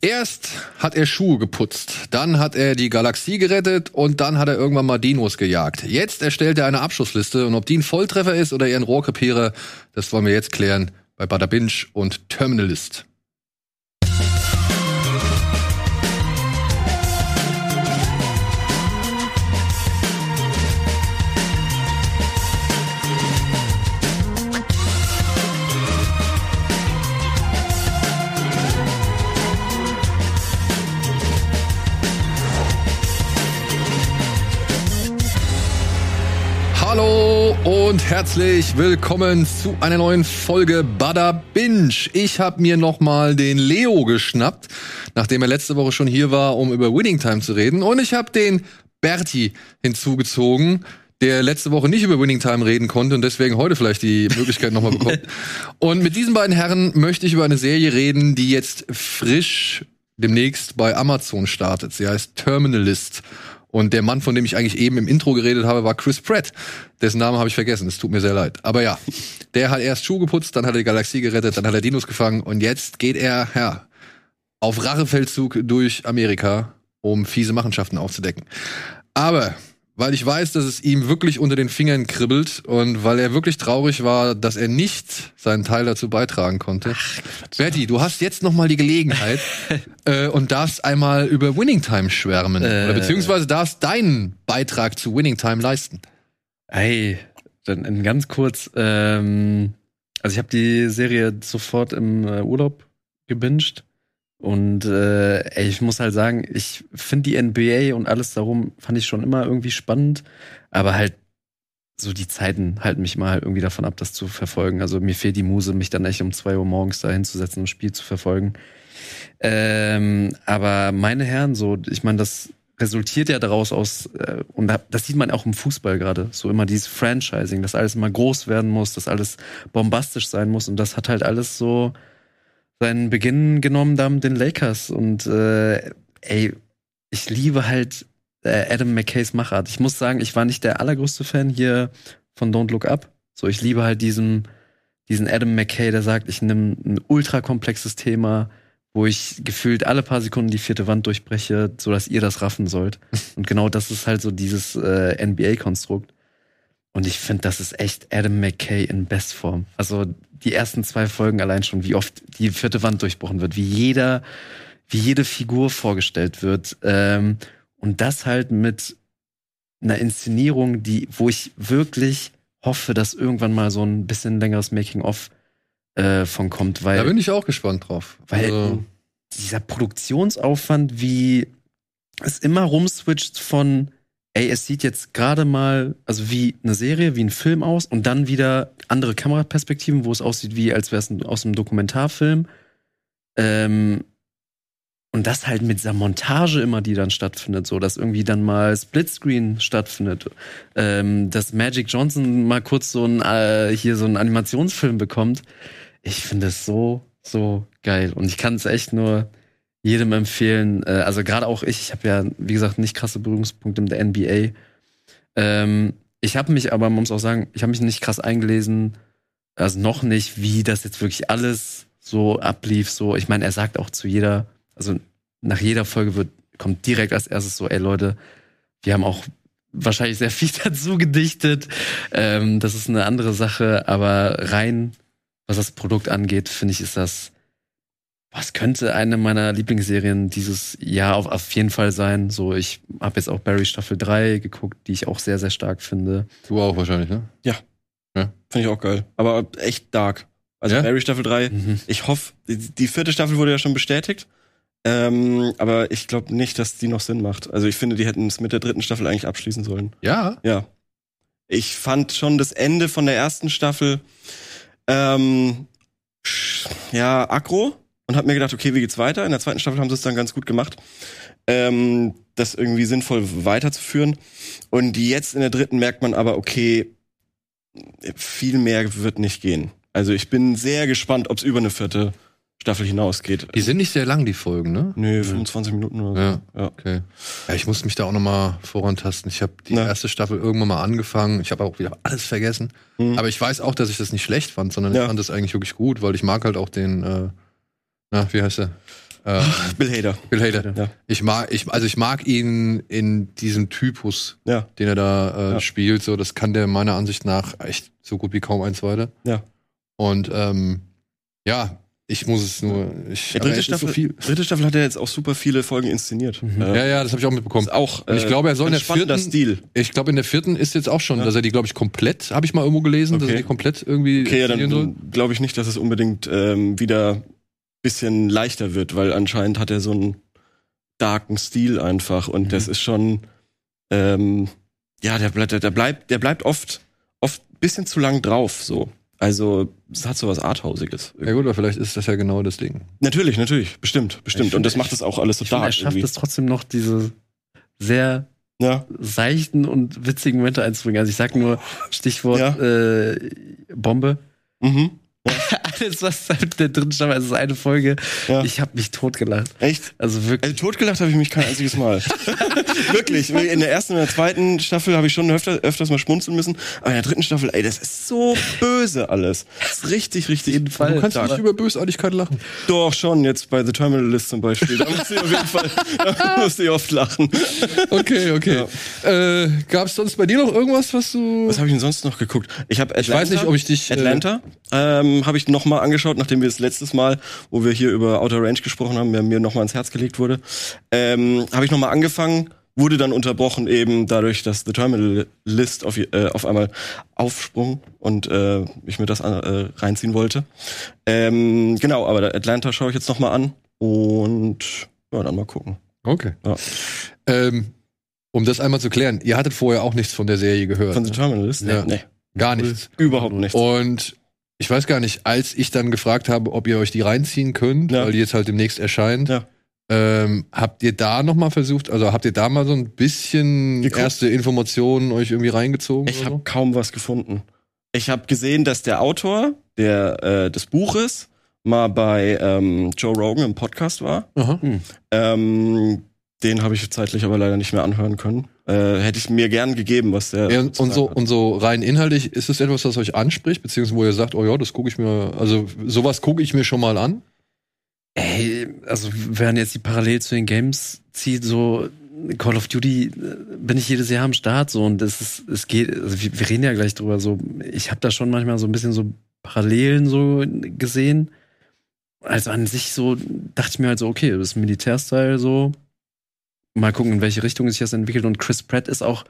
Erst hat er Schuhe geputzt, dann hat er die Galaxie gerettet und dann hat er irgendwann mal Dinos gejagt. Jetzt erstellt er eine Abschlussliste und ob die ein Volltreffer ist oder eher ein Rohrkrepierer, das wollen wir jetzt klären bei Bada Binge und Terminalist. Hallo und herzlich willkommen zu einer neuen Folge Bada Binge. Ich habe mir nochmal den Leo geschnappt, nachdem er letzte Woche schon hier war, um über Winning Time zu reden. Und ich habe den Berti hinzugezogen, der letzte Woche nicht über Winning Time reden konnte und deswegen heute vielleicht die Möglichkeit nochmal bekommt. Und mit diesen beiden Herren möchte ich über eine Serie reden, die jetzt frisch demnächst bei Amazon startet. Sie heißt Terminalist. Und der Mann, von dem ich eigentlich eben im Intro geredet habe, war Chris Pratt. Dessen Namen habe ich vergessen. Es tut mir sehr leid. Aber ja, der hat erst Schuhe geputzt, dann hat er die Galaxie gerettet, dann hat er Dinos gefangen und jetzt geht er ja, auf Rachefeldzug durch Amerika, um fiese Machenschaften aufzudecken. Aber weil ich weiß, dass es ihm wirklich unter den Fingern kribbelt und weil er wirklich traurig war, dass er nicht seinen Teil dazu beitragen konnte. Ach, Berti, du hast jetzt noch mal die Gelegenheit äh, und darfst einmal über Winning Time schwärmen äh, oder beziehungsweise darfst deinen Beitrag zu Winning Time leisten. Ey, dann ganz kurz. Ähm, also ich habe die Serie sofort im äh, Urlaub gebinged und äh, ich muss halt sagen, ich finde die NBA und alles darum fand ich schon immer irgendwie spannend, aber halt so die Zeiten halten mich mal irgendwie davon ab, das zu verfolgen. Also mir fehlt die Muse, mich dann echt um zwei Uhr morgens da hinzusetzen und ein Spiel zu verfolgen. Ähm, aber meine Herren, so, ich meine, das resultiert ja daraus aus, äh, und das sieht man auch im Fußball gerade, so immer dieses Franchising, dass alles immer groß werden muss, dass alles bombastisch sein muss und das hat halt alles so seinen Beginn genommen da mit den Lakers. Und äh, ey, ich liebe halt äh, Adam McKays Machart. Ich muss sagen, ich war nicht der allergrößte Fan hier von Don't Look Up. So, ich liebe halt diesen, diesen Adam McKay, der sagt, ich nehme ein ultra komplexes Thema, wo ich gefühlt alle paar Sekunden die vierte Wand durchbreche, so dass ihr das raffen sollt. Und genau das ist halt so dieses äh, NBA-Konstrukt. Und ich finde, das ist echt Adam McKay in Bestform. Also die ersten zwei Folgen allein schon, wie oft die vierte Wand durchbrochen wird, wie jeder, wie jede Figur vorgestellt wird. Ähm, und das halt mit einer Inszenierung, die, wo ich wirklich hoffe, dass irgendwann mal so ein bisschen längeres Making-of äh, von kommt, weil. Da bin ich auch gespannt drauf. Weil also. dieser Produktionsaufwand, wie es immer rumswitcht von ey, es sieht jetzt gerade mal, also wie eine Serie, wie ein Film aus und dann wieder andere Kameraperspektiven, wo es aussieht, wie als wäre es aus einem Dokumentarfilm. Ähm, und das halt mit dieser Montage immer, die dann stattfindet, so dass irgendwie dann mal Splitscreen stattfindet, ähm, dass Magic Johnson mal kurz so ein äh, hier so einen Animationsfilm bekommt. Ich finde es so so geil und ich kann es echt nur jedem empfehlen. Äh, also gerade auch ich, ich habe ja, wie gesagt, nicht krasse Berührungspunkte mit der NBA. Ähm, ich habe mich aber, man muss auch sagen, ich habe mich nicht krass eingelesen, also noch nicht, wie das jetzt wirklich alles so ablief. So, ich meine, er sagt auch zu jeder, also nach jeder Folge wird, kommt direkt als erstes so, ey Leute, wir haben auch wahrscheinlich sehr viel dazu gedichtet. Ähm, das ist eine andere Sache, aber rein, was das Produkt angeht, finde ich, ist das was könnte eine meiner Lieblingsserien dieses Jahr auf, auf jeden Fall sein? So, ich habe jetzt auch Barry Staffel 3 geguckt, die ich auch sehr, sehr stark finde. Du auch wahrscheinlich, ne? Ja. ja. Finde ich auch geil. Aber echt dark. Also ja? Barry Staffel 3, mhm. ich hoffe, die, die, vierte Staffel wurde ja schon bestätigt. Ähm, aber ich glaube nicht, dass die noch Sinn macht. Also ich finde, die hätten es mit der dritten Staffel eigentlich abschließen sollen. Ja? Ja. Ich fand schon das Ende von der ersten Staffel ähm, ja, aggro und habe mir gedacht, okay, wie geht's weiter? In der zweiten Staffel haben sie es dann ganz gut gemacht, ähm, das irgendwie sinnvoll weiterzuführen. Und jetzt in der dritten merkt man aber, okay, viel mehr wird nicht gehen. Also ich bin sehr gespannt, ob es über eine vierte Staffel hinausgeht. Die sind nicht sehr lang, die Folgen, ne? Nee, 25 Minuten oder so. Ja, ja. okay. Ja, ich muss mich da auch noch mal vorantasten. Ich habe die Na. erste Staffel irgendwann mal angefangen. Ich habe auch wieder alles vergessen. Mhm. Aber ich weiß auch, dass ich das nicht schlecht fand, sondern ja. ich fand das eigentlich wirklich gut, weil ich mag halt auch den äh, na, wie heißt er? Äh, Bill Hader. Bill Hader. Ja. Ich mag, ich, also ich mag ihn in diesem Typus, Ja. den er da äh, Ja. spielt. So, das kann der meiner Ansicht nach echt so gut wie kaum ein zweiter. Ja. Und ähm, ja, ich muss es nur. Ich, aber dritte Staffel, so dritte Staffel hat er jetzt auch super viele Folgen inszeniert. Mhm. Äh, Ja, ja, das habe ich auch mitbekommen. Auch, Und ich glaube, er soll in der vierten- Stil. Ich glaube, in der vierten ist jetzt auch schon, Ja. dass er die, glaube ich, komplett, habe ich mal irgendwo gelesen, dass er Okay. die komplett irgendwie Okay, ja, dann glaube ich nicht, dass es unbedingt ähm, wieder bisschen leichter wird, weil anscheinend hat er so einen darken Stil einfach und Mhm. das ist schon ähm, ja, der bleibt, der bleibt, der bleibt oft oft bisschen zu lang drauf so. Also es hat so was Arthausiges. Ja gut, aber vielleicht ist das ja genau das Ding. Natürlich, natürlich, bestimmt, bestimmt. Ich und das find- macht es auch alles so Ich finde, er dark schafft irgendwie. es trotzdem noch, diese sehr Ja, seichten und witzigen Momente einzubringen. Also ich sag nur Stichwort Ja. äh, Bombe. mhm. Alles, was da mit der dritten Staffel, also eine Folge, Ja. ich habe mich totgelacht. Echt? Also wirklich. Also totgelacht habe ich mich kein einziges Mal. Wirklich. In der ersten und der zweiten Staffel habe ich schon öfter, öfters mal schmunzeln müssen. Aber in der dritten Staffel, ey, das ist so böse alles. Das ist richtig, richtig. jeden Fall. Du kannst dark. nicht über Bösartigkeit lachen. Doch schon, jetzt bei The Terminal List zum Beispiel. Da musste ich auf jeden Fall, da musste ich oft lachen. Okay, okay. Äh, Gab es sonst bei dir noch irgendwas, was du. Was habe ich denn sonst noch geguckt? Ich habe ich weiß nicht, ob ich dich. äh, Atlanta ähm, habe ich noch mal angeschaut, nachdem wir das letztes Mal, wo wir hier über Outer Range gesprochen haben, der mir noch mal ans Herz gelegt wurde, ähm, habe ich noch mal angefangen, wurde dann unterbrochen eben dadurch, dass The Terminal List auf, äh, auf einmal aufsprung und äh, ich mir das äh, reinziehen wollte. Ähm, genau, aber Atlanta schaue ich jetzt noch mal an und ja, dann mal gucken. Okay. Ja. Ähm, um das einmal zu klären, ihr hattet vorher auch nichts von der Serie gehört. Von The ne? Terminal List? Ja. Nee, Gar nichts. überhaupt nicht. Und ich weiß gar nicht, als ich dann gefragt habe, ob ihr euch die reinziehen könnt, Ja. weil die jetzt halt demnächst erscheint, Ja. Ähm, habt ihr da noch mal versucht, also habt ihr da mal so ein bisschen Geguckt. erste Informationen euch irgendwie reingezogen? Ich habe kaum was gefunden. Ich habe gesehen, dass der Autor der, äh, des Buches mal bei ähm, Joe Rogan im Podcast war. so? Aha. Ähm, den habe ich zeitlich aber leider nicht mehr anhören können. Äh, hätte ich mir gern gegeben, was der. Ja, und so hat. und so rein inhaltlich ist es etwas, was euch anspricht, beziehungsweise wo ihr sagt, oh ja, das gucke ich mir, also sowas gucke ich mir schon mal an. Ey, also wenn jetzt die Parallel zu den Games zieht, so Call of Duty äh, bin ich jedes Jahr am Start so und es ist, es geht, also wir, wir reden ja gleich drüber, so ich habe da schon manchmal so ein bisschen so Parallelen so gesehen. Also an sich so dachte ich mir halt so, okay, das ist Militärstyle so. Mal gucken, in welche Richtung sich das entwickelt. Und Chris Pratt ist auch,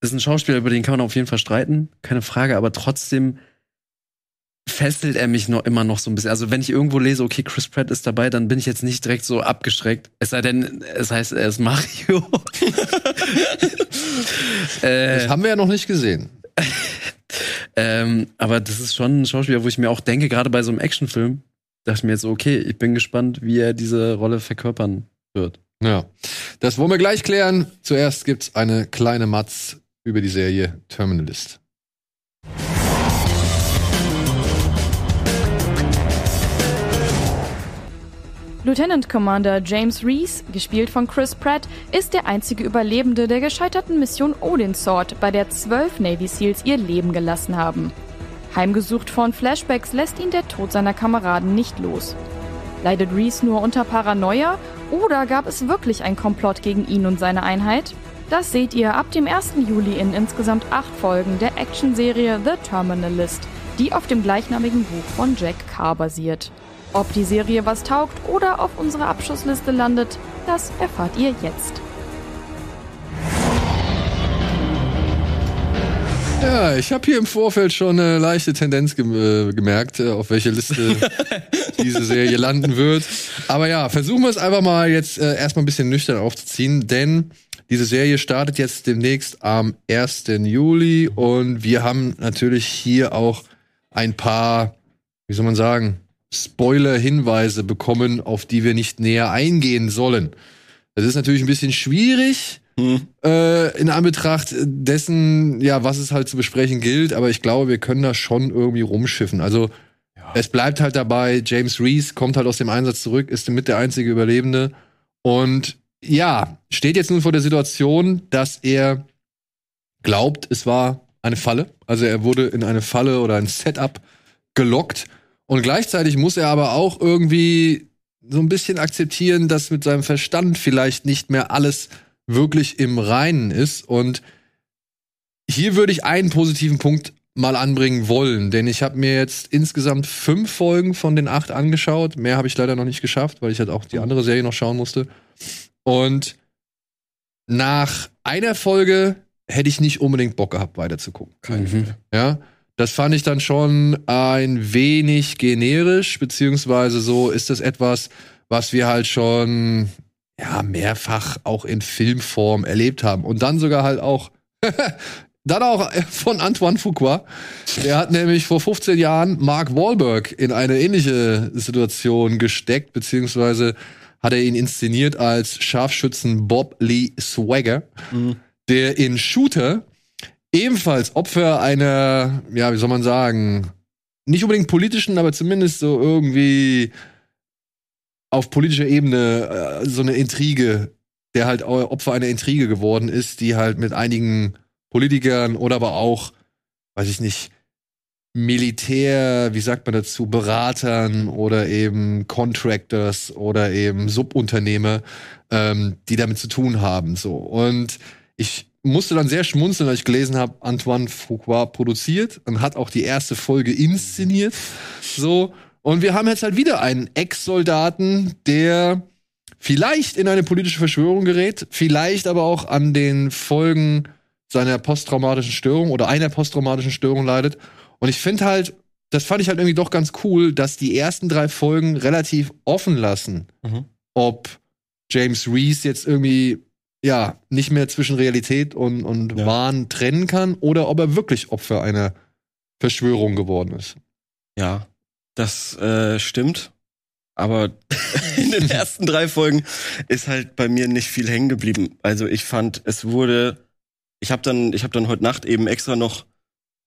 ist ein Schauspieler, über den kann man auf jeden Fall streiten, keine Frage, aber trotzdem fesselt er mich noch immer noch so ein bisschen. Also wenn ich irgendwo lese, okay, Chris Pratt ist dabei, dann bin ich jetzt nicht direkt so abgeschreckt. Es sei denn, es heißt, er ist Mario. äh, Das haben wir ja noch nicht gesehen. ähm, aber das ist schon ein Schauspieler, wo ich mir auch denke, gerade bei so einem Actionfilm, dachte ich mir jetzt, so, okay, ich bin gespannt, wie er diese Rolle verkörpern wird. Ja. Das wollen wir gleich klären. Zuerst gibt's eine kleine Matz über die Serie Terminalist. Lieutenant Commander James Reese, gespielt von Chris Pratt, ist der einzige Überlebende der gescheiterten Mission Odin Sword, bei der zwölf Navy Seals ihr Leben gelassen haben. Heimgesucht von Flashbacks lässt ihn der Tod seiner Kameraden nicht los. Leidet Reese nur unter Paranoia oder gab es wirklich ein Komplott gegen ihn und seine Einheit? Das seht ihr ab dem 1. Juli in insgesamt acht Folgen der Actionserie The Terminalist, die auf dem gleichnamigen Buch von Jack Carr basiert. Ob die Serie was taugt oder auf unserer Abschussliste landet, das erfahrt ihr jetzt. Ja, ich habe hier im Vorfeld schon eine leichte Tendenz gem äh, gemerkt, äh, auf welche Liste diese Serie landen wird. Aber ja, versuchen wir es einfach mal jetzt äh, erstmal ein bisschen nüchtern aufzuziehen, denn diese Serie startet jetzt demnächst am 1. Juli und wir haben natürlich hier auch ein paar, wie soll man sagen, Spoiler-Hinweise bekommen, auf die wir nicht näher eingehen sollen. Das ist natürlich ein bisschen schwierig, Hm. äh, in Anbetracht dessen, ja, was es halt zu besprechen gilt, aber ich glaube, wir können da schon irgendwie rumschiffen. Also es bleibt halt dabei, James Reese kommt halt aus dem Einsatz zurück, ist mit der einzige Überlebende und ja, steht jetzt nun vor der Situation, dass er glaubt, es war eine Falle. Also er wurde in eine Falle oder ein Setup gelockt und gleichzeitig muss er aber auch irgendwie so ein bisschen akzeptieren, dass mit seinem Verstand vielleicht nicht mehr alles wirklich im Reinen ist. Und hier würde ich einen positiven Punkt mal anbringen wollen, denn ich habe mir jetzt insgesamt fünf Folgen von den acht angeschaut. Mehr habe ich leider noch nicht geschafft, weil ich halt auch die andere Serie noch schauen musste. Und nach einer Folge hätte ich nicht unbedingt Bock gehabt, weiterzugucken. Mhm. Ja, das fand ich dann schon ein wenig generisch, beziehungsweise so ist das etwas, was wir halt schon ja mehrfach auch in Filmform erlebt haben und dann sogar halt auch dann auch von Antoine Fuqua. Der hat nämlich vor 15 Jahren Mark Wahlberg in eine ähnliche Situation gesteckt, beziehungsweise hat er ihn inszeniert als Scharfschützen Bob Lee Swagger, der in Shooter ebenfalls Opfer einer, ja, wie soll man sagen, nicht unbedingt politischen, aber zumindest so irgendwie auf politischer Ebene äh, so eine Intrige, der halt Opfer einer Intrige geworden ist, die halt mit einigen Politikern oder aber auch, weiß ich nicht, Militär, wie sagt man dazu, Beratern oder eben Contractors oder eben Subunternehmer, ähm, die damit zu tun haben. So. Und ich musste dann sehr schmunzeln, als ich gelesen habe, Antoine Fuqua produziert und hat auch die erste Folge inszeniert. So. Und wir haben jetzt halt wieder einen Ex-Soldaten, der vielleicht in eine politische Verschwörung gerät, vielleicht aber auch an den Folgen seiner posttraumatischen Störung oder einer posttraumatischen Störung leidet. Und ich finde halt, das fand ich halt irgendwie doch ganz cool, dass die ersten drei Folgen relativ offen lassen, Mhm. ob James Reese jetzt irgendwie ja nicht mehr zwischen Realität und, und Ja. Wahn trennen kann oder ob er wirklich Opfer einer Verschwörung geworden ist. Ja, das äh, stimmt. Aber in den ersten drei Folgen ist halt bei mir nicht viel hängen geblieben. Also ich fand, es wurde. Ich habe dann, ich habe dann heute Nacht eben extra noch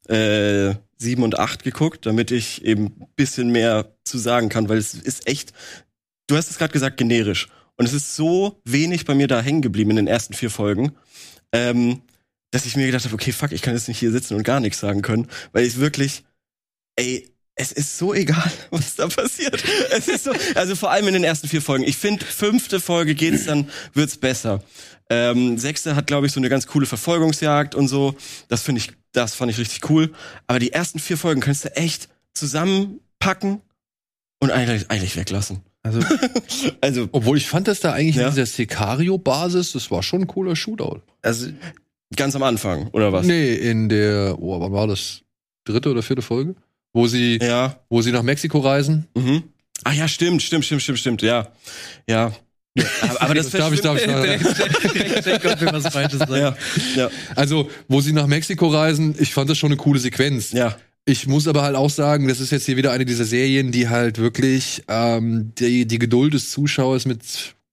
äh, sieben und acht geguckt, damit ich eben ein bisschen mehr zu sagen kann, weil es ist echt. Du hast es gerade gesagt, generisch. Und es ist so wenig bei mir da hängen geblieben in den ersten vier Folgen, ähm, dass ich mir gedacht habe, okay, fuck, ich kann jetzt nicht hier sitzen und gar nichts sagen können, weil ich wirklich, ey, es ist so egal, was da passiert. Es ist so, also vor allem in den ersten vier Folgen. Ich finde, fünfte Folge geht's dann, wird's besser. Ähm, sechste hat, glaube ich, so eine ganz coole Verfolgungsjagd und so. Das finde ich, das fand ich richtig cool. Aber die ersten vier Folgen könntest du echt zusammenpacken und eigentlich, eigentlich weglassen. Also, Also, Obwohl ich fand das da eigentlich Ja. in dieser Sicario-Basis, das war schon ein cooler Shootout. also ganz am Anfang, oder was? Nee, in der, oh, wann war das? Dritte oder vierte Folge? Wo sie, Ja. wo sie nach Mexiko reisen. Mhm. Ah ja, stimmt, stimmt, stimmt, stimmt, stimmt, ja. Ja. Aber, aber das, darf ich, darf ich, check, ob wir was Falsches sagen. Ja, ja, Also, wo sie nach Mexiko reisen, ich fand das schon eine coole Sequenz. ja. Ich muss aber halt auch sagen, das ist jetzt hier wieder eine dieser Serien, die halt wirklich ähm, die, die Geduld des Zuschauers mit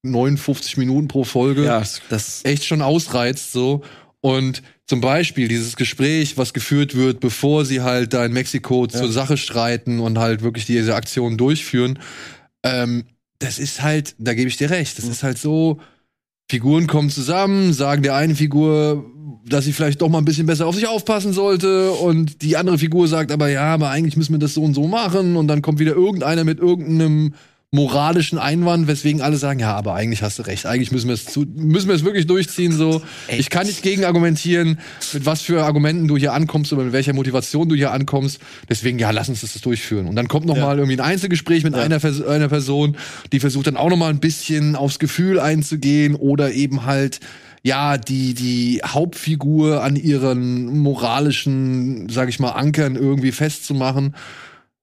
59 Minuten pro Folge Ja, Das, echt schon ausreizt so. Und zum Beispiel dieses Gespräch, was geführt wird, bevor sie halt da in Mexiko zur Sache streiten und halt wirklich diese Aktion durchführen, ähm, das ist halt, da gebe ich dir recht, das ist halt so, Figuren kommen zusammen, sagen der eine Figur, dass sie vielleicht doch mal ein bisschen besser auf sich aufpassen sollte und die andere Figur sagt aber, ja, aber eigentlich müssen wir das so und so machen und dann kommt wieder irgendeiner mit irgendeinem moralischen Einwand, weswegen alle sagen, ja, aber eigentlich hast du recht, eigentlich müssen wir es zu, müssen wir es wirklich durchziehen so. Ich kann nicht gegen argumentieren, mit was für Argumenten du hier ankommst oder mit welcher Motivation du hier ankommst. Deswegen ja, lass uns das durchführen. Und dann kommt noch Ja. mal irgendwie ein Einzelgespräch mit Ja. einer, einer Person, die versucht dann auch noch mal ein bisschen aufs Gefühl einzugehen oder eben halt ja, die, die Hauptfigur an ihren moralischen, sag ich mal, Ankern irgendwie festzumachen.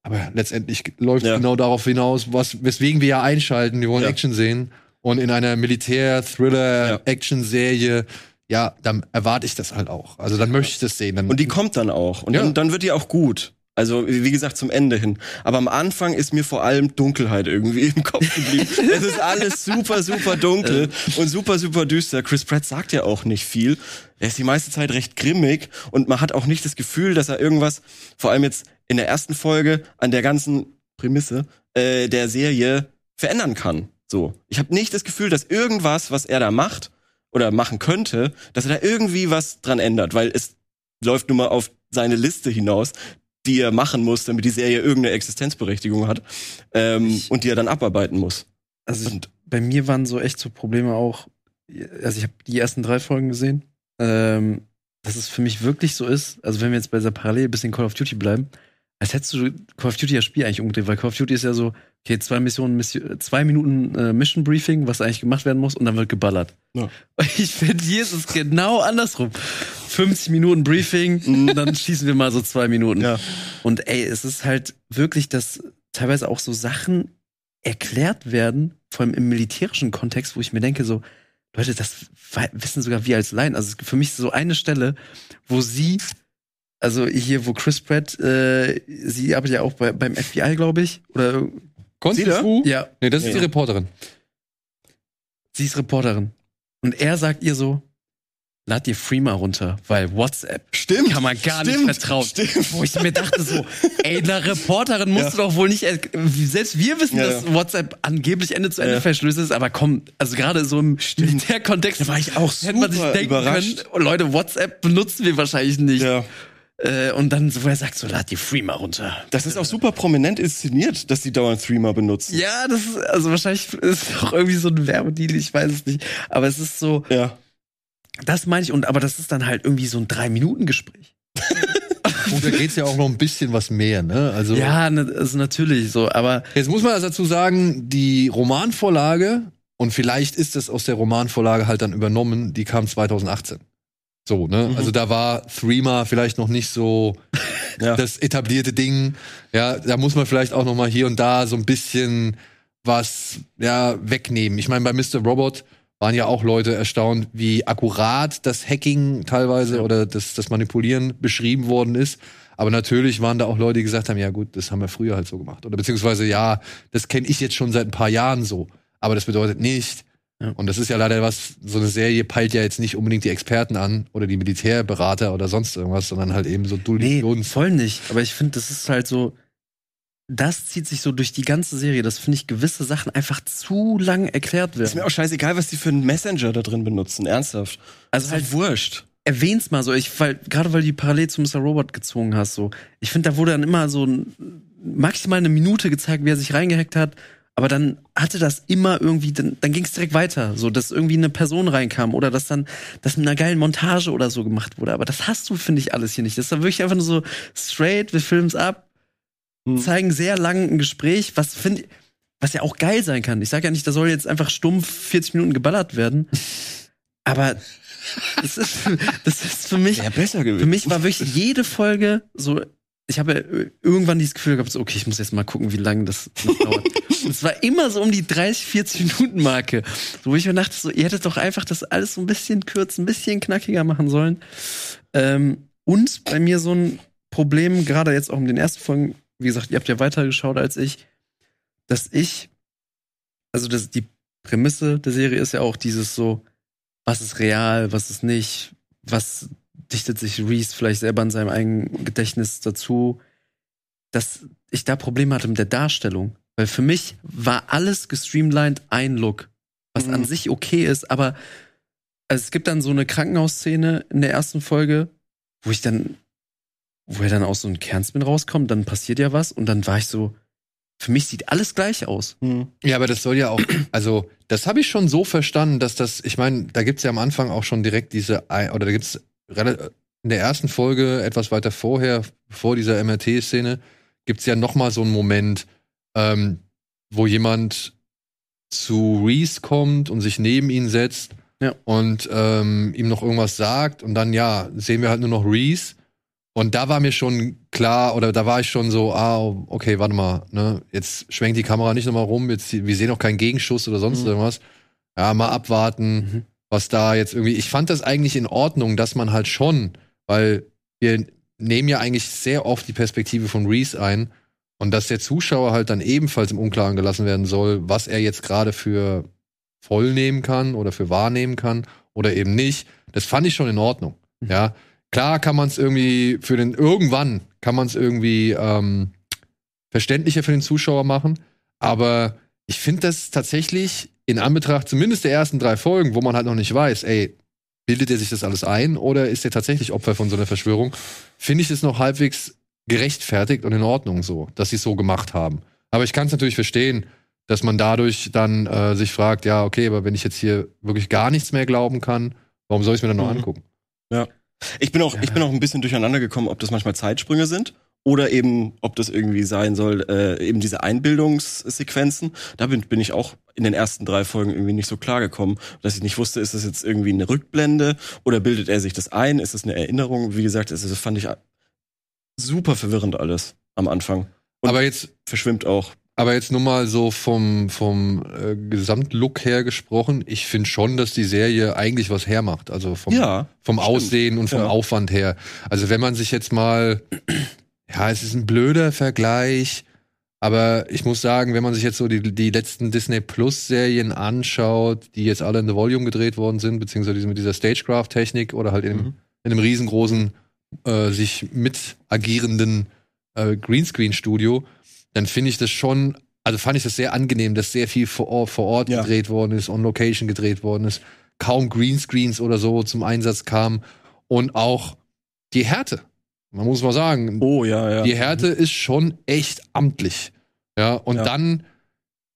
Aber letztendlich läuft Ja. genau darauf hinaus, was, weswegen wir ja einschalten. Wir wollen Ja. Action sehen. Und in einer Militär-Thriller-Action-Serie, ja, dann erwarte ich das halt auch. Also dann möchte ich das sehen. Dann, Und die kommt dann auch. Und Ja. dann, dann wird die auch gut. Also, wie gesagt, zum Ende hin. Aber am Anfang ist mir vor allem Dunkelheit irgendwie im Kopf geblieben. es ist alles super, super dunkel und super, super düster. Chris Pratt sagt ja auch nicht viel. Er ist die meiste Zeit recht grimmig und man hat auch nicht das Gefühl, dass er irgendwas, vor allem jetzt in der ersten Folge, an der ganzen Prämisse äh, der Serie verändern kann. So. Ich habe nicht das Gefühl, dass irgendwas, was er da macht oder machen könnte, dass er da irgendwie was dran ändert, weil es läuft nun mal auf seine Liste hinaus, die er machen muss, damit die Serie irgendeine Existenzberechtigung hat ähm, und die er dann abarbeiten muss. Also ich, Und- bei mir waren so echt so Probleme auch. Also ich habe die ersten drei Folgen gesehen. Ähm, dass es für mich wirklich so ist, also wenn wir jetzt bei dieser Parallel ein bisschen Call of Duty bleiben, als hättest du Call of Duty das Spiel eigentlich umgedreht, weil Call of Duty ist ja so, okay, zwei Missionen, Mission, zwei Minuten äh, Mission Briefing, was eigentlich gemacht werden muss, und dann wird geballert. Ja. Ich finde, hier ist es genau andersrum. 50 Minuten Briefing, und dann schießen wir mal so zwei Minuten. Ja. Und ey, es ist halt wirklich, dass teilweise auch so Sachen erklärt werden, vor allem im militärischen Kontext, wo ich mir denke, so, Leute, das wissen sogar wir als Laien. Also für mich so eine Stelle, wo sie, also hier, wo Chris Pratt, äh, sie arbeitet ja auch bei, beim FBI, glaube ich, oder Konntest du? ja, Nee, das ist Ja, die ja. Reporterin. sie ist Reporterin. Und er sagt ihr so, lad dir Freema runter, weil WhatsApp Stimmt. kann man gar stimmt, nicht vertrauen. Stimmt. Wo ich mir dachte so, ey, einer Reporterin musst Ja. du doch wohl nicht, er- selbst wir wissen, Ja, dass ja. WhatsApp angeblich Ende zu Ende Ja. verschlüsselt ist, aber komm, also gerade so im. Militärkontext Da war ich auch hätte man sich super denken überrascht. können, oh, Leute, WhatsApp benutzen wir wahrscheinlich nicht. Ja. Äh, und dann, so, wo er sagt so, lad die Freema runter. Das ist auch super prominent inszeniert, dass die dauernd Threema benutzen. Ja, das ist, also wahrscheinlich ist es auch irgendwie so ein Werbedeal, ich weiß es nicht. Aber es ist so, Ja. Das meine ich, und aber das ist dann halt irgendwie so ein Drei-Minuten-Gespräch. Und da geht's ja auch noch ein bisschen was mehr, ne? Also Ja, also natürlich so, aber Jetzt muss man also dazu sagen, die Romanvorlage, und vielleicht ist es aus der Romanvorlage halt dann übernommen, die kam 2018. So, ne? Mhm. Also da war Threema vielleicht noch nicht so Ja. das etablierte Ding. Ja, da muss man vielleicht auch noch mal hier und da so ein bisschen was ja wegnehmen. Ich meine, bei Mr. Robot waren ja auch Leute erstaunt, wie akkurat das Hacking teilweise oder das, das Manipulieren beschrieben worden ist. Aber natürlich waren da auch Leute, die gesagt haben, ja gut, das haben wir früher halt so gemacht. Oder beziehungsweise, ja, das kenne ich jetzt schon seit ein paar Jahren so. Aber das bedeutet nicht. Ja. Und das ist ja leider was, so eine Serie peilt ja jetzt nicht unbedingt die Experten an oder die Militärberater oder sonst irgendwas, sondern halt eben so nee, Dullions. voll nicht. Aber ich finde, das ist halt so, das zieht sich so durch die ganze Serie, dass, finde ich, gewisse Sachen einfach zu lang erklärt Ist mir werden. auch scheißegal, was die für einen Messenger da drin benutzen, ernsthaft. Also ist halt halt wurscht. erwähn's mal so, ich, weil, gerade weil du die parallel zu Mr. Robot gezogen hast, so. Ich finde, da wurde dann immer so ein, maximal eine Minute gezeigt, wie er sich reingehackt hat. Aber dann hatte das immer irgendwie, dann, dann ging es direkt weiter, so dass irgendwie eine Person reinkam oder dass dann das mit einer geilen Montage oder so gemacht wurde. Aber das hast du, finde ich, alles hier nicht. Das war wirklich einfach nur so straight, wir filmen's ab, Hm. zeigen sehr lang ein Gespräch, was finde was ja auch geil sein kann. Ich sage ja nicht, da soll jetzt einfach stumpf 40 Minuten geballert werden. Aber das ist, das ist für mich, Wäre besser gewesen. für mich war wirklich jede Folge so, ich habe ja irgendwann dieses Gefühl gehabt, so, okay, ich muss jetzt mal gucken, wie lange das noch dauert. Es war immer so um die 30, 40 Minuten Marke, so, wo ich mir dachte, so, ihr hättet doch einfach das alles so ein bisschen kürzer, ein bisschen knackiger machen sollen. Ähm, und bei mir so ein Problem, gerade jetzt auch in den ersten Folgen, wie gesagt, ihr habt ja weiter geschaut als ich, dass ich, also das, die Prämisse der Serie ist ja auch dieses so, was ist real, was ist nicht, was dichtet sich Reese vielleicht selber in seinem eigenen Gedächtnis dazu, dass ich da Probleme hatte mit der Darstellung. Weil für mich war alles gestreamlined ein Look, was Mhm. an sich okay ist, aber also es gibt dann so eine Krankenhausszene in der ersten Folge, wo ich dann, wo er dann aus so einem Kernspin rauskommt, dann passiert ja was und dann war ich so, für mich sieht alles gleich aus. Hm. Ja, aber das soll ja auch, also das habe ich schon so verstanden, dass das, ich meine, da gibt's ja am Anfang auch schon direkt diese, oder da gibt's in der ersten Folge, etwas weiter vorher, vor dieser MRT-Szene, gibt's ja noch mal so einen Moment, ähm, wo jemand zu Reese kommt und sich neben ihn setzt Ja. und ähm, ihm noch irgendwas sagt und dann, ja, sehen wir halt nur noch Reese und da war mir schon klar, oder da war ich schon so, ah, okay, warte mal, ne, jetzt schwenkt die Kamera nicht nochmal rum, jetzt, wir sehen auch keinen Gegenschuss oder sonst Mhm. irgendwas. Ja, mal abwarten, Mhm. was da jetzt irgendwie. Ich fand das eigentlich in Ordnung, dass man halt schon, weil wir nehmen ja eigentlich sehr oft die Perspektive von Reese ein und dass der Zuschauer halt dann ebenfalls im Unklaren gelassen werden soll, was er jetzt gerade für voll nehmen kann oder für wahrnehmen kann oder eben nicht. Das fand ich schon in Ordnung. Mhm. Ja, klar kann man es irgendwie für den irgendwann kann man es irgendwie ähm, verständlicher für den Zuschauer machen, aber ich finde das tatsächlich in Anbetracht zumindest der ersten drei Folgen, wo man halt noch nicht weiß, ey, bildet er sich das alles ein oder ist er tatsächlich Opfer von so einer Verschwörung, finde ich es noch halbwegs gerechtfertigt und in Ordnung so, dass sie es so gemacht haben. Aber ich kann es natürlich verstehen, dass man dadurch dann äh, sich fragt, ja, okay, aber wenn ich jetzt hier wirklich gar nichts mehr glauben kann, warum soll ich es mir dann noch Mhm. angucken? Ich bin auch, ich bin auch ein bisschen durcheinander gekommen, ob das manchmal Zeitsprünge sind oder eben, ob das irgendwie sein soll, äh, eben diese Einbildungssequenzen. Da bin, bin ich auch in den ersten drei Folgen irgendwie nicht so klar gekommen, dass ich nicht wusste, ist das jetzt irgendwie eine Rückblende oder bildet er sich das ein? Ist das eine Erinnerung? Wie gesagt, das, das fand ich super verwirrend alles am Anfang. Und aber jetzt verschwimmt auch. Aber jetzt nur mal so vom, vom äh, Gesamtlook her gesprochen, ich finde schon, dass die Serie eigentlich was hermacht. Also vom, Ja, vom stimmt. Aussehen und vom Ja. Aufwand her. Also wenn man sich jetzt mal, ja, es ist ein blöder Vergleich, aber ich muss sagen, wenn man sich jetzt so die, die letzten Disney Plus Serien anschaut, die jetzt alle in The Volume gedreht worden sind, beziehungsweise mit dieser Stagecraft-Technik oder halt in, einem- Mhm. in einem riesengroßen, äh, sich mit agierenden äh, Greenscreen-Studio, dann finde ich das schon, also fand ich das sehr angenehm, dass sehr viel vor Ort, vor Ort Ja. gedreht worden ist, on Location gedreht worden ist, kaum Greenscreens oder so zum Einsatz kamen und auch die Härte. Man muss mal sagen, Oh ja, ja. die Härte ist schon echt amtlich. Ja, und Ja. dann,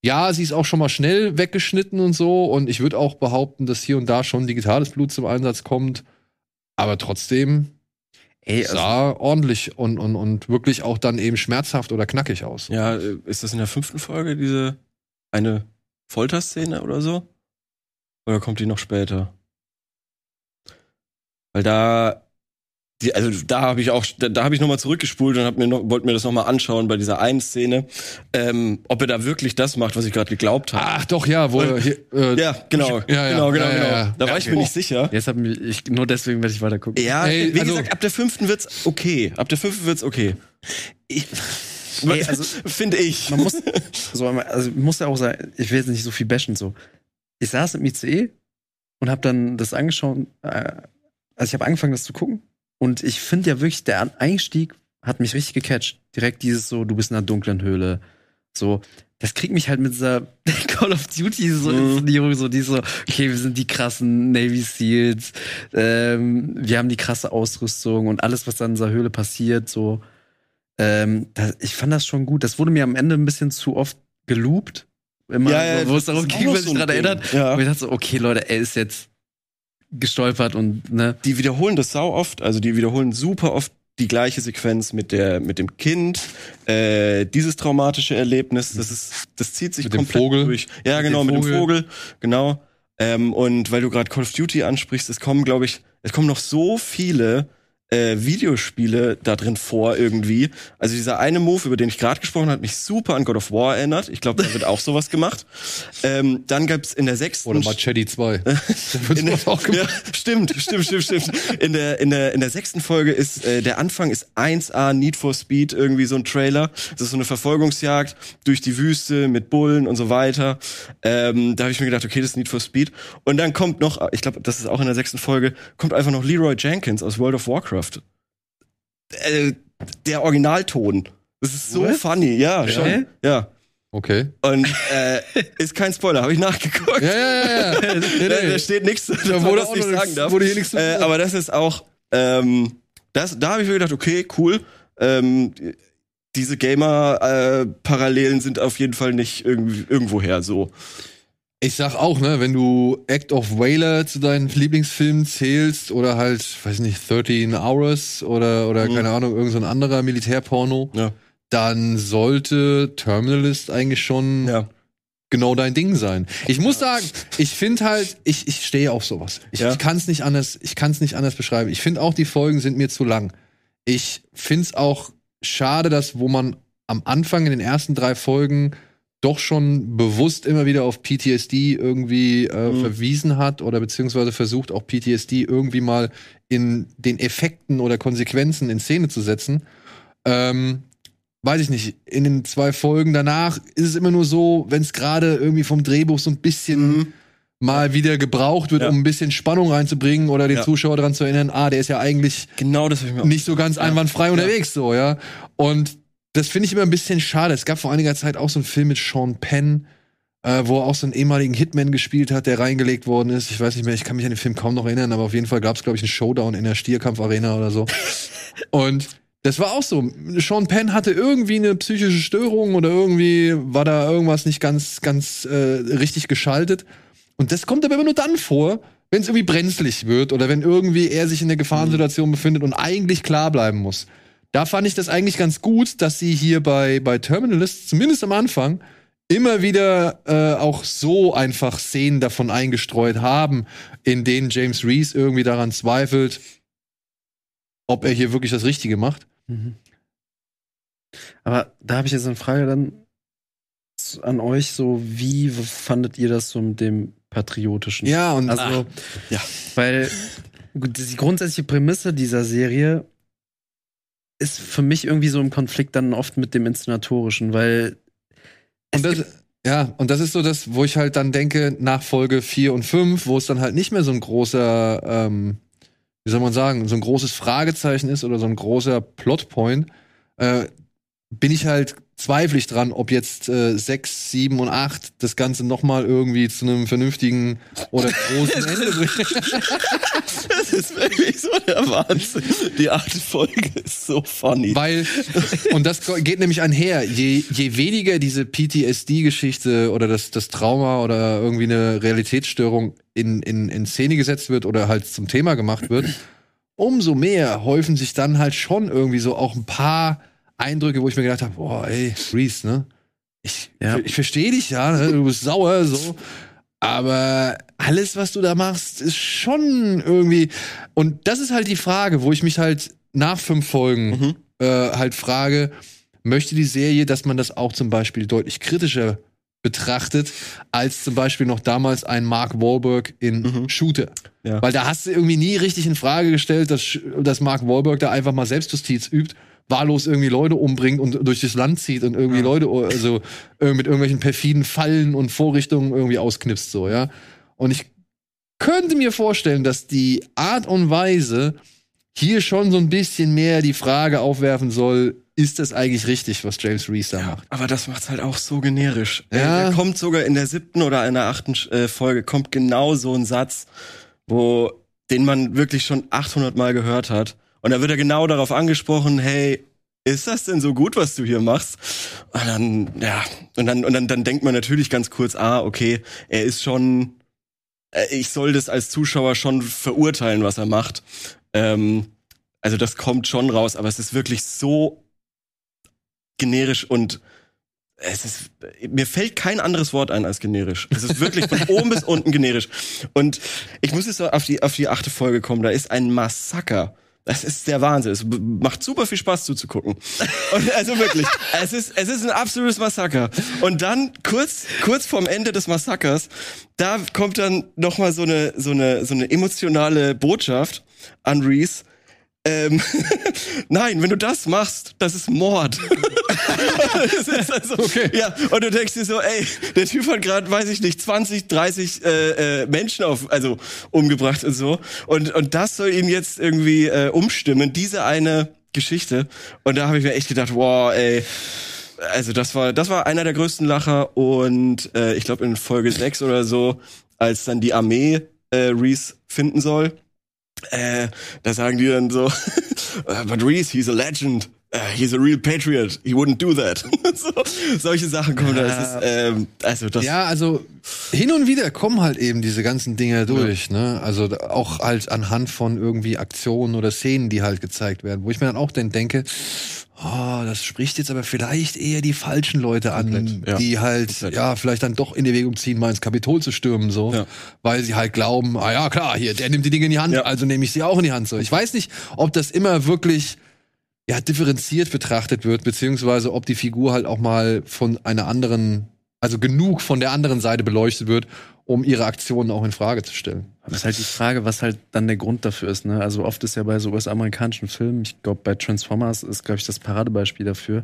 ja, sie ist auch schon mal schnell weggeschnitten und so. Und ich würde auch behaupten, dass hier und da schon digitales Blut zum Einsatz kommt. Aber trotzdem Ey, also, sah ordentlich und, und, und wirklich auch dann eben schmerzhaft oder knackig aus. Ja, ist das in der fünften Folge diese eine Folterszene oder so? Oder kommt die noch später? Weil da die, also da habe ich auch da, da habe ich noch mal zurückgespult und hab mir noch, wollte mir das noch mal anschauen bei dieser einen Szene, ähm, ob er da wirklich das macht, was ich gerade geglaubt habe. Ach doch, ja, wo er hier, äh, ja, genau, ja, genau, genau, ja, ja, genau. ja. Da Ja, war ich okay. mir nicht sicher. jetzt hab ich, nur deswegen werde ich weiter gucken. Ja, Ey, wie also- gesagt, ab der fünften wird's okay. Ab der fünften wird's okay. Ich, Ey, also, Finde ich. man muss, so, also ich muss ja auch sagen, ich will jetzt nicht so viel bashen, so. Ich saß im ICE und habe dann das angeschaut, äh, also ich habe angefangen, das zu gucken. Und ich finde ja wirklich, der Einstieg hat mich richtig gecatcht. Direkt dieses so, du bist in einer dunklen Höhle. So, das kriegt mich halt mit dieser Call of Duty so Mhm. Inszenierung, so die so, okay, wir sind die krassen Navy Seals, ähm, wir haben die krasse Ausrüstung und alles, was dann in dieser Höhle passiert, so. Ähm, das, ich fand das schon gut. Das wurde mir am Ende ein bisschen zu oft geloopt. Immer, so, wo es darum ging, sich ein daran erinnert. Ja. Und ich dachte so, okay, Leute, er ist jetzt gestolpert und, ne. die wiederholen das sau oft, also die wiederholen super oft die gleiche Sequenz mit der mit dem Kind, äh, dieses traumatische Erlebnis, das ist das zieht sich Mit dem komplett Vogel. durch. Ja, Mit genau, dem mit dem Vogel. Vogel, genau. Ähm, und weil du gerade Call of Duty ansprichst, es kommen, glaube ich, es kommen noch so viele äh, Videospiele da drin vor irgendwie. Also dieser eine Move, über den ich gerade gesprochen habe, hat mich super an God of War erinnert. Ich glaube, da wird auch sowas gemacht. Ähm, dann gab's in der sechsten Oder Machete 2. da wird in der, auch gemacht. ja, stimmt, stimmt, stimmt, stimmt. In der, in der, in der sechsten Folge ist, äh, der Anfang ist 1A Need for Speed, irgendwie so ein Trailer. Das ist so eine Verfolgungsjagd durch die Wüste mit Bullen und so weiter. Ähm, da habe ich mir gedacht, okay, das ist Need for Speed. Und dann kommt noch, ich glaube, das ist auch in der sechsten Folge, kommt einfach noch Leroy Jenkins aus World of Warcraft. Äh, der Originalton. Das ist so What? funny, ja, schon. Hä? Ja. Okay. Und äh, ist kein Spoiler, habe ich nachgeguckt. Ja, ja, ja. ja. Nee, Da, da steht nichts, Da man wurde auch nicht sagen darf. wurde hier nichts äh, gesagt. aber das ist auch, ähm, das, da habe ich mir gedacht, okay, cool. Ähm, diese Gamer-Parallelen sind auf jeden Fall nicht irgendwie irgendwoher so. Ich sag auch, ne, wenn du Act of Whaler zu deinen Lieblingsfilmen zählst oder halt, weiß nicht, 13 Hours oder, oder Mhm. keine Ahnung, irgendein so ein anderer Militärporno, Ja. dann sollte Terminalist eigentlich schon Ja. genau dein Ding sein. Ich muss sagen, ich finde halt, ich, ich stehe auf sowas. Ich, ich kann es nicht anders, ich kann es nicht anders beschreiben. Ich finde auch, die Folgen sind mir zu lang. Ich finde es auch schade, dass wo man am Anfang in den ersten drei Folgen doch schon bewusst immer wieder auf PTSD irgendwie äh, Mhm. verwiesen hat oder beziehungsweise versucht auch PTSD irgendwie mal in den Effekten oder Konsequenzen in Szene zu setzen. Ähm, weiß ich nicht, in den zwei Folgen danach ist es immer nur so, wenn es gerade irgendwie vom Drehbuch so ein bisschen mal wieder gebraucht wird, Ja. um ein bisschen Spannung reinzubringen oder den Ja. Zuschauer daran zu erinnern, ah, der ist ja eigentlich Genau das nicht so ganz einwandfrei unterwegs, so, ja. Und das finde ich immer ein bisschen schade. Es gab vor einiger Zeit auch so einen Film mit Sean Penn, äh, wo er auch so einen ehemaligen Hitman gespielt hat, der reingelegt worden ist. Ich weiß nicht mehr, ich kann mich an den Film kaum noch erinnern, aber auf jeden Fall gab es, glaube ich, einen Showdown in der Stierkampfarena oder so. Und das war auch so. Sean Penn hatte irgendwie eine psychische Störung oder irgendwie war da irgendwas nicht ganz, ganz äh, richtig geschaltet. Und das kommt aber immer nur dann vor, wenn es irgendwie brenzlig wird oder wenn irgendwie er sich in der Gefahrensituation befindet und eigentlich klar bleiben muss. Da fand ich das eigentlich ganz gut, dass sie hier bei, bei Terminalist, zumindest am Anfang, immer wieder äh, auch so einfach Szenen davon eingestreut haben, in denen James Reese irgendwie daran zweifelt, ob er hier wirklich das Richtige macht. Mhm. Aber da habe ich jetzt eine Frage dann an euch, so wie fandet ihr das so mit dem Patriotischen? Ja, und Also, ja. weil die grundsätzliche Prämisse dieser Serie ist für mich irgendwie so im Konflikt dann oft mit dem Inszenatorischen, weil Und das, ja, und das ist so das, wo ich halt dann denke, nach Folge 4 und 5, wo es dann halt nicht mehr so ein großer, ähm, wie soll man sagen, so ein großes Fragezeichen ist oder so ein großer Plotpoint, äh, bin ich halt zweifelig dran, ob jetzt äh, 6, 7 und 8 das Ganze nochmal irgendwie zu einem vernünftigen oder großen Ende bringen. Das ist wirklich so der Wahnsinn. Die achte Folge ist so funny. Weil, und das geht nämlich einher, je, je weniger diese PTSD-Geschichte oder das, das Trauma oder irgendwie eine Realitätsstörung in, in, in Szene gesetzt wird oder halt zum Thema gemacht wird, umso mehr häufen sich dann halt schon irgendwie so auch ein paar Eindrücke, wo ich mir gedacht habe, boah, ey, Reese, ne? Ich, Ja. ich verstehe dich ja, ne? du bist sauer, so. Aber alles, was du da machst, ist schon irgendwie. Und das ist halt die Frage, wo ich mich halt nach fünf Folgen Mhm. äh, halt frage, möchte die Serie, dass man das auch zum Beispiel deutlich kritischer betrachtet, als zum Beispiel noch damals ein Mark Wahlberg in Mhm. Shooter. Ja. Weil da hast du irgendwie nie richtig in Frage gestellt, dass, dass Mark Wahlberg da einfach mal Selbstjustiz übt, wahllos irgendwie Leute umbringt und durch das Land zieht und irgendwie Leute, also äh, mit irgendwelchen perfiden Fallen und Vorrichtungen irgendwie ausknipst, so, ja. Und ich könnte mir vorstellen, dass die Art und Weise hier schon so ein bisschen mehr die Frage aufwerfen soll, ist das eigentlich richtig, was James Reese da macht? Aber das macht's halt auch so generisch. Ja. Ja. Da kommt sogar in der siebten oder in der achten äh, Folge kommt genau so ein Satz, wo den man wirklich schon 800 Mal gehört hat. Und da wird er genau darauf angesprochen, hey, ist das denn so gut, was du hier machst? Und dann, ja, und dann, und dann, dann denkt man natürlich ganz kurz, ah, okay, er ist schon, äh, ich soll das als Zuschauer schon verurteilen, was er macht. Ähm, also das kommt schon raus, aber es ist wirklich so generisch und es ist, mir fällt kein anderes Wort ein als generisch. Es ist wirklich von oben bis unten generisch. Und ich muss jetzt auf die, auf die achte Folge kommen. Da ist ein Massaker. Das ist der Wahnsinn. Es macht super viel Spaß zuzugucken. Und also wirklich, es ist, es ist ein absolutes Massaker. Und dann kurz, kurz vorm Ende des Massakers, da kommt dann noch mal so eine, so eine, so eine emotionale Botschaft an Reese. Ähm, nein, wenn du das machst, das ist Mord. das ist also, Okay. Ja, und du denkst dir so, ey, der Typ hat gerade, weiß ich nicht, 20, 30 äh, äh, Menschen auf, also umgebracht und so. Und, und das soll ihn jetzt irgendwie äh, umstimmen, diese eine Geschichte. Und da habe ich mir echt gedacht, wow, ey. Also das war, das war einer der größten Lacher und äh, ich glaube in Folge 6 oder so, als dann die Armee äh, Reese finden soll, äh, da sagen die dann so, "Uh, but Reese, he's a legend. Uh, he's a real patriot. He wouldn't do that. so, solche Sachen kommen da. Es ist, ähm, also das. Ja, also hin und wieder kommen halt eben diese ganzen Dinge durch, ne? Also da- auch halt anhand von irgendwie Aktionen oder Szenen, die halt gezeigt werden, wo ich mir dann auch dann denke, oh, das spricht jetzt aber vielleicht eher die falschen Leute an, ja. die halt ja vielleicht dann doch in Erwägung ziehen, mal ins Kapitol zu stürmen, so, Ja. weil sie halt glauben, ah ja klar, hier der nimmt die Dinge in die Hand, Ja. also nehme ich sie auch in die Hand. So, ich weiß nicht, ob das immer wirklich ja, differenziert betrachtet wird, beziehungsweise ob die Figur halt auch mal von einer anderen, also genug von der anderen Seite beleuchtet wird, um ihre Aktionen auch in Frage zu stellen. Das ist halt die Frage, was halt dann der Grund dafür ist. Ne? Also oft ist ja bei so US-amerikanischen Filmen, ich glaube bei Transformers ist, glaube ich, das Paradebeispiel dafür,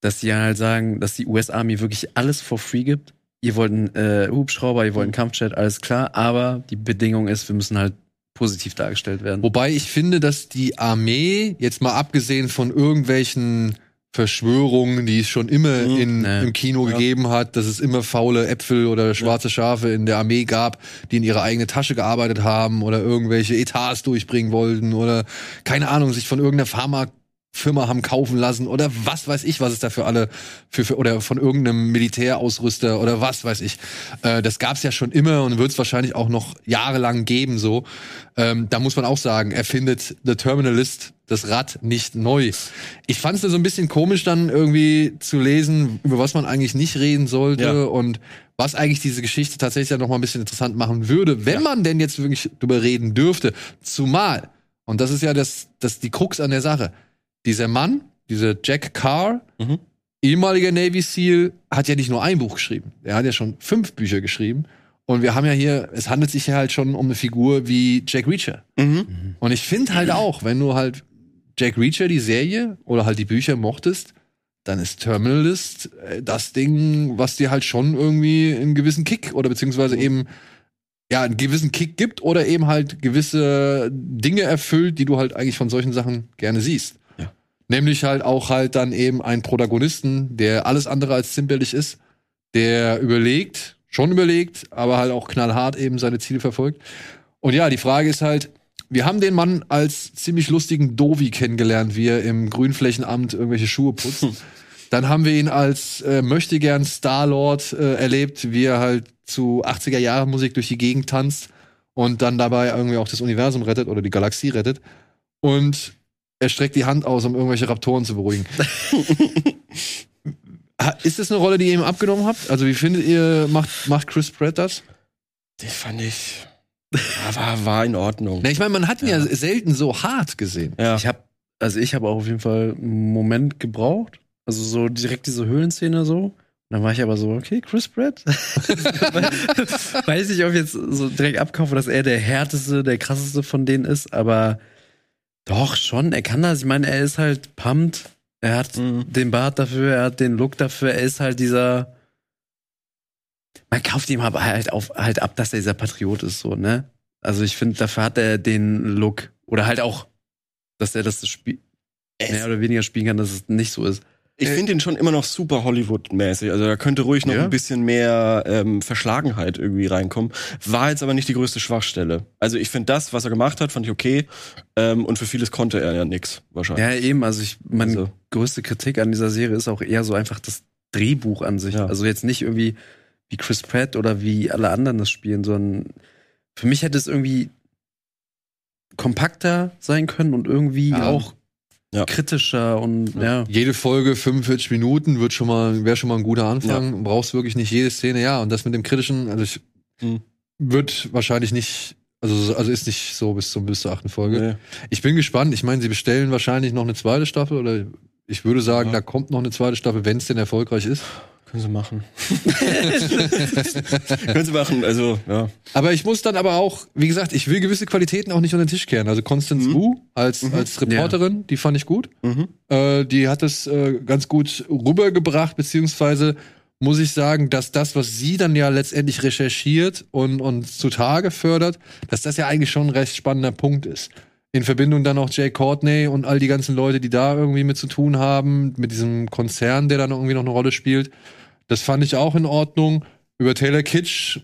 dass ja halt sagen, dass die US-Army wirklich alles for free gibt. Ihr wollt einen äh, Hubschrauber, ihr wollt einen Kampfjet, alles klar, aber die Bedingung ist, wir müssen halt positiv dargestellt werden. Wobei ich finde, dass die Armee, jetzt mal abgesehen von irgendwelchen Verschwörungen, die es schon immer Mhm. in, Ja. im Kino Ja. gegeben hat, dass es immer faule Äpfel oder schwarze Schafe in der Armee gab, die in ihre eigene Tasche gearbeitet haben oder irgendwelche Etats durchbringen wollten oder keine Ahnung, sich von irgendeiner Pharma Firma haben kaufen lassen oder was weiß ich, was es da für alle für, für oder von irgendeinem Militärausrüster oder was weiß ich. Äh, das gab's ja schon immer und wird es wahrscheinlich auch noch jahrelang geben. So, ähm, da muss man auch sagen, er findet The Terminalist das Rad nicht neu. Ich fand es so ein bisschen komisch dann irgendwie zu lesen, über was man eigentlich nicht reden sollte Ja. und was eigentlich diese Geschichte tatsächlich ja noch mal ein bisschen interessant machen würde, wenn man denn jetzt wirklich drüber reden dürfte. Zumal, und das ist ja das, das die Krux an der Sache, dieser Mann, dieser Jack Carr, Mhm. ehemaliger Navy SEAL, hat ja nicht nur ein Buch geschrieben. Er hat ja schon fünf Bücher geschrieben. Und wir haben ja hier, es handelt sich ja halt schon um eine Figur wie Jack Reacher. Mhm. Und ich finde halt auch, wenn du halt Jack Reacher, die Serie oder halt die Bücher mochtest, dann ist Terminalist äh, das Ding, was dir halt schon irgendwie einen gewissen Kick oder beziehungsweise eben ja einen gewissen Kick gibt oder eben halt gewisse Dinge erfüllt, die du halt eigentlich von solchen Sachen gerne siehst. Nämlich halt auch halt dann eben einen Protagonisten, der alles andere als zimperlich ist, der überlegt, schon überlegt, aber halt auch knallhart eben seine Ziele verfolgt. Und ja, die Frage ist halt, wir haben den Mann als ziemlich lustigen Dovi kennengelernt, wie er im Grünflächenamt irgendwelche Schuhe putzt. Dann haben wir ihn als äh, möchtegern Starlord äh, erlebt, wie er halt zu 80er Jahre Musik durch die Gegend tanzt und dann dabei irgendwie auch das Universum rettet oder die Galaxie rettet. Und er streckt die Hand aus, um irgendwelche Raptoren zu beruhigen. Ist das eine Rolle, die ihr ihm abgenommen habt? Also wie findet ihr, macht, macht Chris Pratt das? Die fand ich. Ja, war, war in Ordnung. Na, ich meine, man hat ihn ja. Ja. selten so hart gesehen. Ja. Ich habe, also ich habe auch auf jeden Fall einen Moment gebraucht. Also so direkt diese Höhlenszene so. Und dann war ich aber so, okay, Chris Pratt. Weiß nicht, ob ich jetzt so direkt abkaufe, dass er der härteste, der krasseste von denen ist, aber doch schon, er kann das. Ich meine, er ist halt pumped. Er hat Mhm. den Bart dafür, er hat den Look dafür, er ist halt dieser. Man kauft ihm aber halt, auf, halt ab, dass er dieser Patriot ist, so, ne? Also ich finde, dafür hat er den Look. Oder halt auch, dass er das Spiel mehr oder weniger spielen kann, dass es nicht so ist. Ich finde ihn schon immer noch super Hollywood-mäßig. Also da könnte ruhig noch Ja. ein bisschen mehr ähm, Verschlagenheit irgendwie reinkommen. War jetzt aber nicht die größte Schwachstelle. Also ich finde das, was er gemacht hat, fand ich okay. Ähm, und für vieles konnte er ja nix wahrscheinlich. Ja, eben. Also ich, meine Also. größte Kritik an dieser Serie ist auch eher so einfach das Drehbuch an sich. Ja. Also jetzt nicht irgendwie wie Chris Pratt oder wie alle anderen das spielen, sondern für mich hätte es irgendwie kompakter sein können und irgendwie Ja. auch Ja. kritischer und ja. Jede Folge 45 Minuten wird schon mal, wäre schon mal ein guter Anfang. Brauchst wirklich nicht jede Szene, ja. Und das mit dem kritischen, also ich, Hm. wird wahrscheinlich nicht, also, also ist nicht so bis zum bis zur achten Folge. Nee. Ich bin gespannt. Ich meine, sie bestellen wahrscheinlich noch eine zweite Staffel oder ich würde sagen, Ja. da kommt noch eine zweite Staffel, wenn es denn erfolgreich ist. Können sie machen. Können sie machen, also, ja. Aber ich muss dann aber auch, wie gesagt, ich will gewisse Qualitäten auch nicht unter den Tisch kehren. Also Constance Mhm. Wu als, Mhm. als Reporterin, die fand ich gut. Mhm. Äh, die hat es äh, ganz gut rübergebracht, beziehungsweise muss ich sagen, dass das, was sie dann ja letztendlich recherchiert und, und zutage fördert, dass das ja eigentlich schon ein recht spannender Punkt ist. In Verbindung dann auch Jay Courtney und all die ganzen Leute, die da irgendwie mit zu tun haben, mit diesem Konzern, der dann irgendwie noch eine Rolle spielt. Das fand ich auch in Ordnung. Über Taylor Kitsch,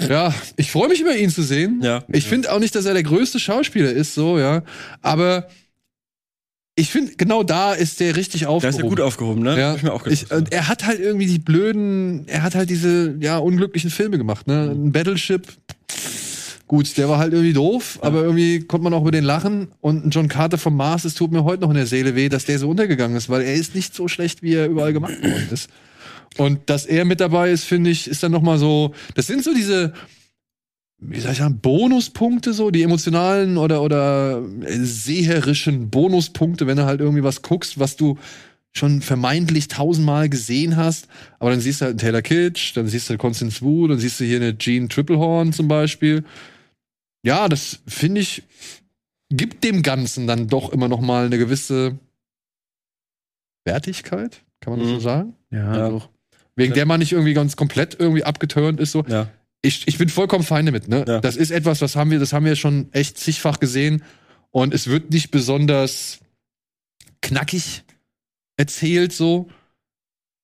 ja, ich freue mich über ihn zu sehen. Ja. Ich finde auch nicht, dass er der größte Schauspieler ist, so, ja. Aber ich finde, genau da ist der richtig Da aufgehoben. ist er gut aufgehoben, ne? Ja, ich mir auch ich, gedacht. äh, er hat halt irgendwie die blöden, er hat halt diese, ja, unglücklichen Filme gemacht, ne? Ein Battleship, gut, der war halt irgendwie doof, aber irgendwie konnte man auch über den lachen. Und John Carter vom Mars, es tut mir heute noch in der Seele weh, dass der so untergegangen ist, weil er ist nicht so schlecht, wie er überall gemacht worden ist. Und dass er mit dabei ist, finde ich, ist dann noch mal so, das sind so diese, wie soll ich sagen, Bonuspunkte so, die emotionalen oder, oder äh, seherischen Bonuspunkte, wenn du halt irgendwie was guckst, was du schon vermeintlich tausendmal gesehen hast, aber dann siehst du halt einen Taylor Kitsch, dann siehst du Constance Wu, dann siehst du hier eine Jean Triplehorn zum Beispiel. Ja, das finde ich, gibt dem Ganzen dann doch immer noch mal eine gewisse Wertigkeit, kann man das Mhm. so sagen? Ja, Ja. doch. Wegen der man nicht irgendwie ganz komplett irgendwie abgeturnt ist, so ja. ich, ich bin vollkommen fein damit, ne? Ja. Das ist etwas, was haben wir, das haben wir schon echt zigfach gesehen. Und es wird nicht besonders knackig erzählt, so.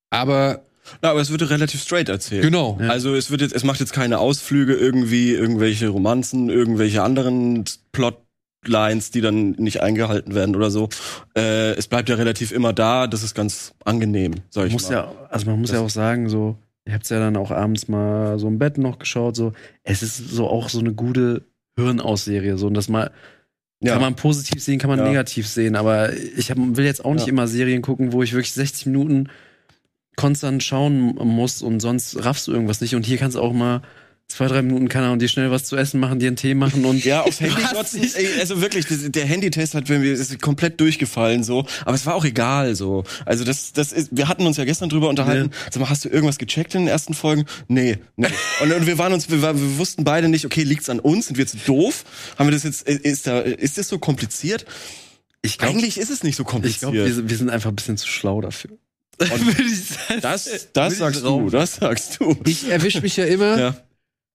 Aber Na, aber es wird relativ straight erzählt. genau. Ja. Also es wird jetzt, es macht jetzt keine Ausflüge irgendwie, irgendwelche Romanzen, irgendwelche anderen Plot Lines, die dann nicht eingehalten werden oder so. Äh, es bleibt ja relativ immer da, das ist ganz angenehm, sag ich muss mal. ja, also man muss Das- ja auch sagen, so, ihr habt's ja dann auch abends mal so im Bett noch geschaut, so, es ist so auch so eine gute Hirnausserie, so, und das mal, ja. kann man positiv sehen, kann man Ja. negativ sehen, aber ich hab, will jetzt auch nicht Ja. immer Serien gucken, wo ich wirklich 60 Minuten konstant schauen muss und sonst raffst du irgendwas nicht und hier kannst du auch mal zwei, drei Minuten, keine Ahnung, dir schnell was zu essen machen, dir einen Tee machen und Ja, aufs Handy glotzen. Ey, also wirklich, der Handytest hat mir ist komplett durchgefallen so, aber es war auch egal so. Also das das ist wir hatten uns ja gestern drüber unterhalten. Sag mal, hast du irgendwas gecheckt in den ersten Folgen? Nee, nee. Und, und wir waren uns wir, wir wussten beide nicht, okay, liegt's an uns? Sind wir jetzt doof? Haben wir das jetzt ist da ist das so kompliziert? ich glaube, Eigentlich ist es nicht so ich kompliziert. glaub, wir, sind- wir sind einfach ein bisschen zu schlau dafür. Und das das sagst du, das sagst du. Ich erwische mich ja immer, Ja.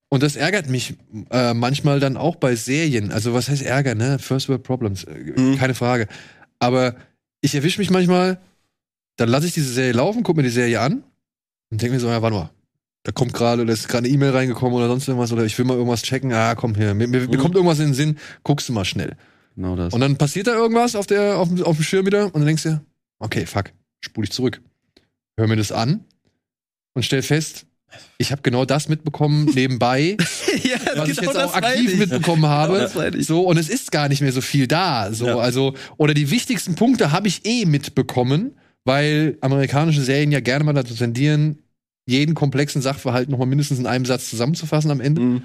und das ärgert mich äh, manchmal dann auch bei Serien. Also was heißt Ärger, ne? First World Problems, äh, Mhm. keine Frage. Aber ich erwische mich manchmal, dann lasse ich diese Serie laufen, gucke mir die Serie an und denke mir so, ja, warte mal. Da kommt gerade, da ist gerade eine E-Mail reingekommen oder sonst irgendwas, oder ich will mal irgendwas checken. Ah, komm hier, mir, mir, mir Mhm. kommt irgendwas in den Sinn, guckst du mal schnell. Genau das. Und dann passiert da irgendwas auf, der, auf, dem- auf dem Schirm wieder und dann denkst du, okay, fuck, spule ich zurück. Hör mir das an und stell fest, ich habe genau das mitbekommen nebenbei, ja, was ich genau jetzt auch aktiv ich. mitbekommen habe. Genau meine ich. so, und es ist gar nicht mehr so viel da. So, Ja. also, oder die wichtigsten Punkte habe ich eh mitbekommen, weil amerikanische Serien ja gerne mal dazu tendieren, jeden komplexen Sachverhalt nochmal mindestens in einem Satz zusammenzufassen am Ende. Mhm.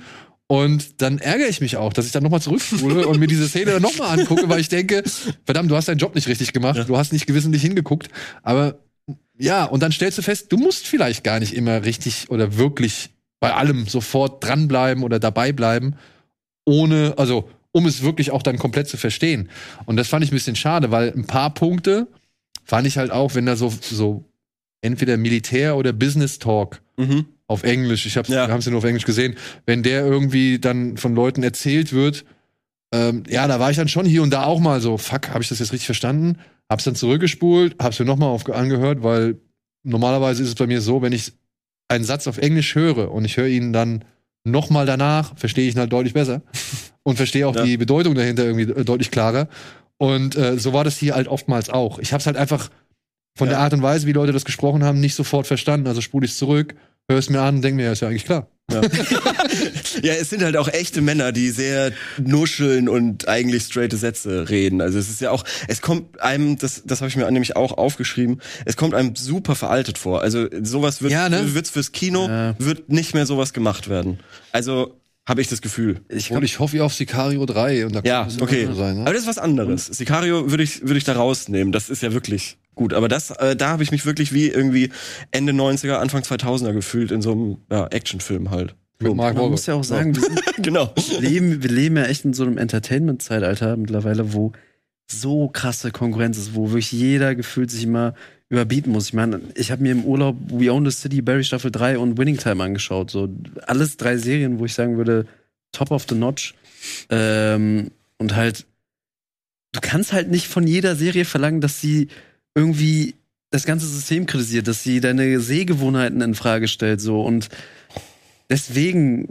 Und dann ärgere ich mich auch, dass ich dann nochmal zurückspule und mir diese Szene dann nochmal angucke, weil ich denke, verdammt, du hast deinen Job nicht richtig gemacht, Ja. du hast nicht gewissentlich hingeguckt. Aber ja, und dann stellst du fest, du musst vielleicht gar nicht immer richtig oder wirklich bei allem sofort dranbleiben oder dabei bleiben, ohne, also um es wirklich auch dann komplett zu verstehen. Und das fand ich ein bisschen schade, weil ein paar Punkte fand ich halt auch, wenn da so, so entweder Militär oder Business Talk Mhm. auf Englisch, ich hab's, Ja. wir haben es ja nur auf Englisch gesehen, wenn der irgendwie dann von Leuten erzählt wird, ähm, ja, da war ich dann schon hier und da auch mal so, fuck, habe ich das jetzt richtig verstanden? Hab's dann zurückgespult, hab's mir nochmal angehört, weil normalerweise ist es bei mir so, wenn ich einen Satz auf Englisch höre und ich höre ihn dann nochmal danach, verstehe ich ihn halt deutlich besser und verstehe auch Ja. die Bedeutung dahinter irgendwie äh, deutlich klarer. Und äh, so war das hier halt oftmals auch. Ich hab's halt einfach von Ja. der Art und Weise, wie Leute das gesprochen haben, nicht sofort verstanden. Also spule ich zurück, höre es mir an und denke mir, ja, ist ja eigentlich klar. Ja, es sind halt auch echte Männer, die sehr nuscheln und eigentlich straighte Sätze reden. Also es ist ja auch, es kommt einem, das, das habe ich mir nämlich auch aufgeschrieben, es kommt einem super veraltet vor. Also sowas wird Ja, ne? wird's fürs Kino, Ja. wird nicht mehr sowas gemacht werden. Also habe ich das Gefühl. Ich Und ich hoffe auf Sicario 3 und da Ja, kann es okay. sein. Aber Ne? das ist was anderes. Sicario würde ich, würde ich da rausnehmen. Das ist ja wirklich gut. Aber das, äh, da habe ich mich wirklich wie irgendwie Ende 90er, Anfang 2000er gefühlt in so einem ja, Actionfilm halt. Mit Mark man muss ja auch sagen, wir, sind, genau. wir leben, wir leben ja echt in so einem Entertainment-Zeitalter mittlerweile, wo so krasse Konkurrenz ist, wo wirklich jeder gefühlt sich immer überbieten muss. Ich meine, ich habe mir im Urlaub We Own the City, Barry Staffel 3 und Winning Time angeschaut. So alles drei Serien, wo ich sagen würde, top of the notch. Ähm, und halt, du kannst halt nicht von jeder Serie verlangen, dass sie irgendwie das ganze System kritisiert, dass sie deine Sehgewohnheiten in Frage stellt, so und deswegen,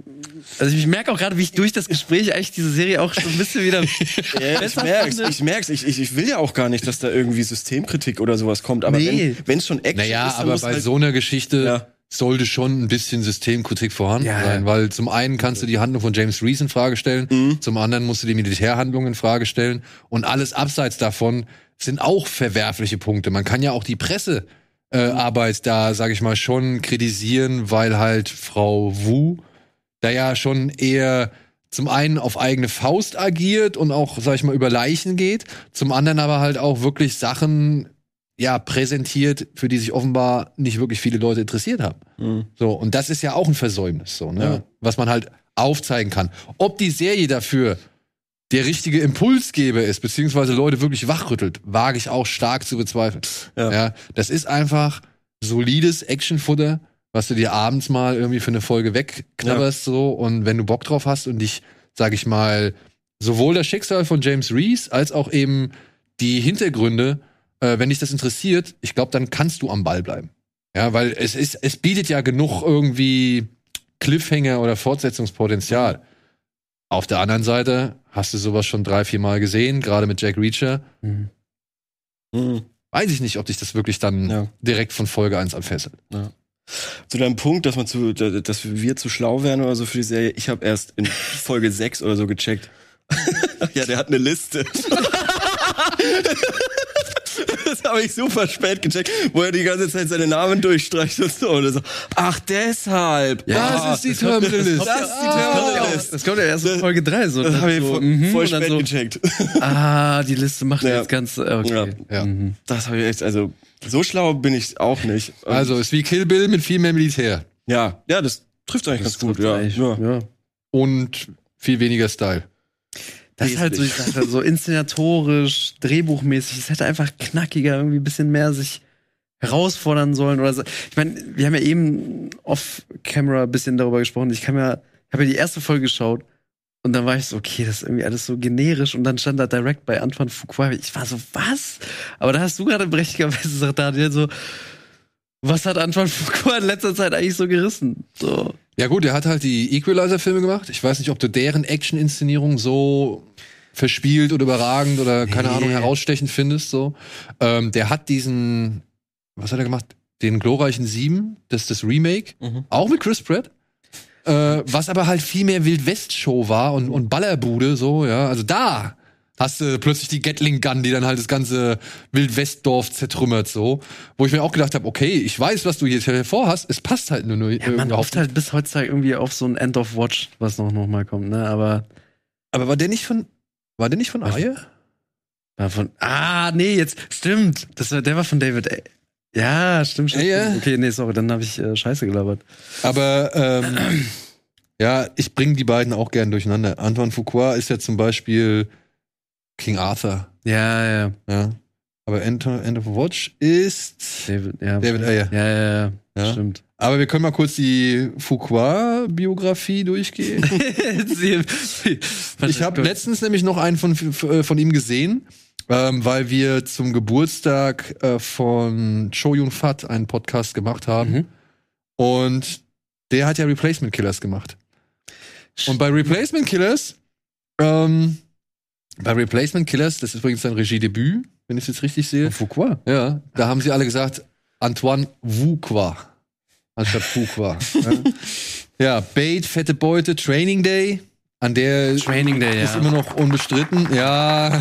also ich merke auch gerade, wie ich durch das Gespräch eigentlich diese Serie auch schon ein bisschen wieder Ja, ich merk's, finde. ich merk's. Ich, ich, ich will ja auch gar nicht, dass da irgendwie Systemkritik oder sowas kommt. Aber Nee. wenn wenn's schon Action Naja, ist, dann aber bei halt, so einer Geschichte Ja. sollte schon ein bisschen Systemkritik vorhanden Ja. sein, weil zum einen kannst du die Handlung von James Reese in Frage stellen, Mhm. zum anderen musst du die Militärhandlung in Frage stellen und alles abseits davon sind auch verwerfliche Punkte. Man kann ja auch die Pressearbeit äh, da, sage ich mal, schon kritisieren, weil halt Frau Wu da ja schon eher zum einen auf eigene Faust agiert und auch, sag ich mal, über Leichen geht, zum anderen aber halt auch wirklich Sachen ja präsentiert, für die sich offenbar nicht wirklich viele Leute interessiert haben. Mhm. So, und das ist ja auch ein Versäumnis, so, ne? Ja. Was man halt aufzeigen kann. Ob die Serie dafür der richtige Impulsgeber ist, beziehungsweise Leute wirklich wachrüttelt, wage ich auch stark zu bezweifeln. Ja. Ja. das ist einfach solides Actionfutter, was du dir abends mal irgendwie für eine Folge wegknabberst, so. Und wenn du Bock drauf hast und dich, sag ich mal, sowohl das Schicksal von James Reese als auch eben die Hintergründe, äh, wenn dich das interessiert, ich glaube, dann kannst du am Ball bleiben. Ja, weil es ist, es bietet ja genug irgendwie Cliffhanger oder Fortsetzungspotenzial. Auf der anderen Seite hast du sowas schon drei, vier Mal gesehen, gerade mit Jack Reacher. Mhm. Mhm. Weiß ich nicht, ob dich das wirklich dann Ja. direkt von Folge 1 anfesselt. Zu deinem Punkt, dass man zu, dass wir zu schlau wären oder so für die Serie, ich habe erst in Folge 6 oder so gecheckt. ja, der hat eine Liste. Das habe ich super spät gecheckt, wo er die ganze Zeit seine Namen durchstreicht und so. Und so ach, deshalb. Das ist die Terminal List. Das ist die Das Terminal kommt ja- List. das kommt ja erst in Folge 3. So, Das habe ich so, voll, mhm, voll spät so, gecheckt. Ah, die Liste macht Ja. jetzt ganz. äh, Okay. Ja. Ja. Mhm. Das habe ich echt, also so schlau bin ich auch nicht. Und Also ist wie Kill Bill mit viel mehr Militär ja, ja, das trifft eigentlich Das ganz gut. Ja, ja. ja. und viel weniger Style. Das ist halt so, ich sag, so inszenatorisch, drehbuchmäßig. Es hätte einfach knackiger, irgendwie ein bisschen mehr sich herausfordern sollen oder so. Ich meine, wir haben ja eben off-camera ein bisschen darüber gesprochen. Ich kann ja, ich habe ja die erste Folge geschaut und dann war ich so, okay, das ist irgendwie alles so generisch und dann stand da direkt bei Antoine Fuqua. Ich war so, was? Aber da hast du gerade berechtigerweise gesagt, Daniel, so, was hat Antoine Fuqua in letzter Zeit eigentlich so gerissen? So. Ja gut, er hat halt die Equalizer-Filme gemacht. Ich weiß nicht, ob du deren Action-Inszenierung so verspielt oder überragend oder keine Nee. Ahnung herausstechend findest. So, ähm, der hat diesen, was hat er gemacht? Den glorreichen Sieben, das ist das Remake, Mhm. auch mit Chris Pratt. Äh, was aber halt viel mehr Wild-West-Show war und, und Ballerbude, so, ja. Also da hast du plötzlich die Gatling Gun, die dann halt das ganze Wild-West-Dorf zertrümmert, so. Wo ich mir auch gedacht habe, okay, ich weiß, was du jetzt vorhast, es passt halt nur, nur Ja, man hofft halt bis heutzutage irgendwie auf so ein End of Watch, was noch, noch mal kommt, ne? Aber Aber war der nicht von, war der nicht von? Aye? war von. Ah, nee, jetzt stimmt. Das war, der war von David. A. Ja, stimmt, stimmt. Ja, ja. Okay, nee, sorry, dann habe ich äh, Scheiße gelabert. Aber ähm, ja, ich bringe die beiden auch gern durcheinander. Antoine Fuqua ist ja zum Beispiel King Arthur. Ja, ja. Ja. Aber End, End of Watch ist David, ja. David Ayer. Ja, ja, ja. Ja. Stimmt. Aber wir können mal kurz die Fuqua-Biografie durchgehen. Ich habe letztens nämlich noch einen von, von ihm gesehen, ähm, weil wir zum Geburtstag äh, von Cho Yun Fat einen Podcast gemacht haben. Mhm. Und der hat ja Replacement Killers gemacht. Und bei Replacement Killers, ähm, bei Replacement Killers, das ist übrigens sein Regiedebüt, wenn ich es jetzt richtig sehe. Fuqua. Ja, da haben sie alle gesagt, Antoine Fuqua. Anstatt Fuqua. ja. ja, Bait, fette Beute, Training Day. An der Training Day, ist ja. immer noch unbestritten. Ja.